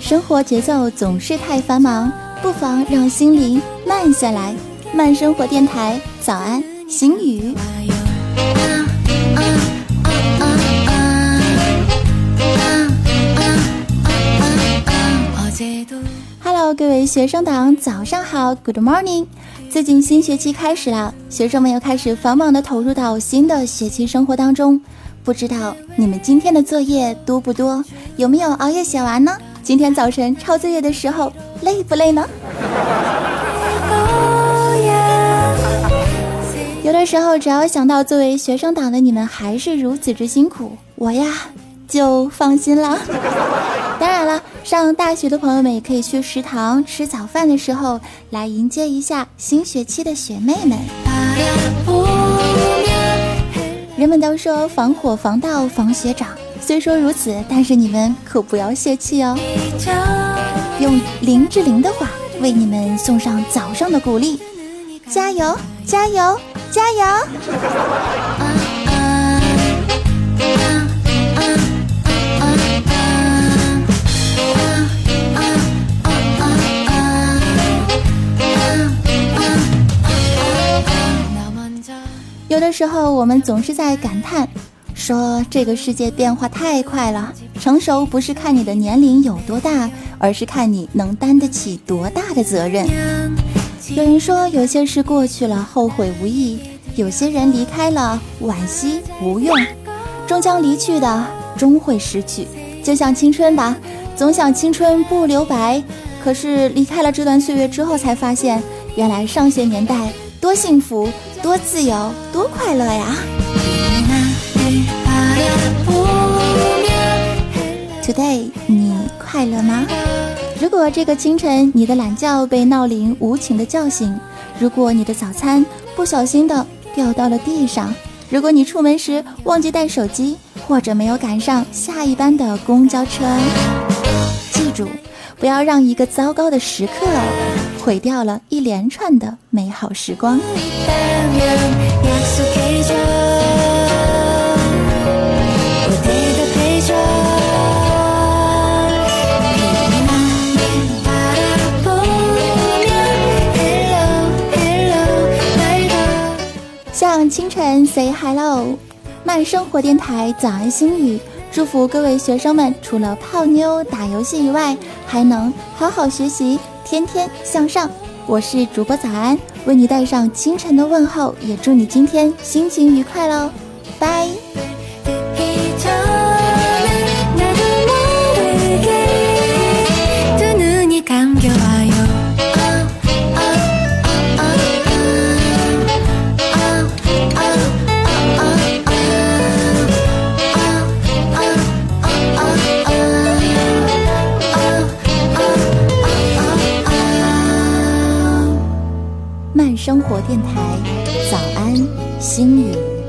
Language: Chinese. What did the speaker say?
生活节奏总是太繁忙，不妨让心灵慢下来。慢生活电台，早安，心语。各位学生党，早上好，Good morning。最近新学期开始了，学生们又开始繁忙的投入到新的学期生活当中。不知道你们今天的作业多不多？有没有熬夜写完呢？今天早晨抄作业的时候累不累呢？有的时候，只要想到作为学生党的你们还是如此之辛苦，我呀就放心了。上大学的朋友们也可以去食堂吃早饭的时候来迎接一下新学期的学妹们。人们都说防火防盗防学长，虽说如此，但是你们可不要泄气哦。用林志玲的话为你们送上早上的鼓励：加油，加油，加油！有的时候，我们总是在感叹，说这个世界变化太快了。成熟不是看你的年龄有多大，而是看你能担得起多大的责任。有人说，有些事过去了，后悔无益；有些人离开了，惋惜无用。终将离去的，终会失去。就像青春吧，总想青春不留白，可是离开了这段岁月之后，才发现，原来上学年代多幸福。多自由，多快乐呀！Today，你快乐吗？如果这个清晨你的懒觉被闹铃无情的叫醒，如果你的早餐不小心的掉到了地上，如果你出门时忘记带手机，或者没有赶上下一班的公交车，记住，不要让一个糟糕的时刻。毁掉了一连串的美好时光。向清晨 say hello，慢生活电台早安心语，祝福各位学生们，除了泡妞打游戏以外，还能好好学习。天天向上，我是主播早安，为你带上清晨的问候，也祝你今天心情愉快喽，拜。生活电台，早安，心语。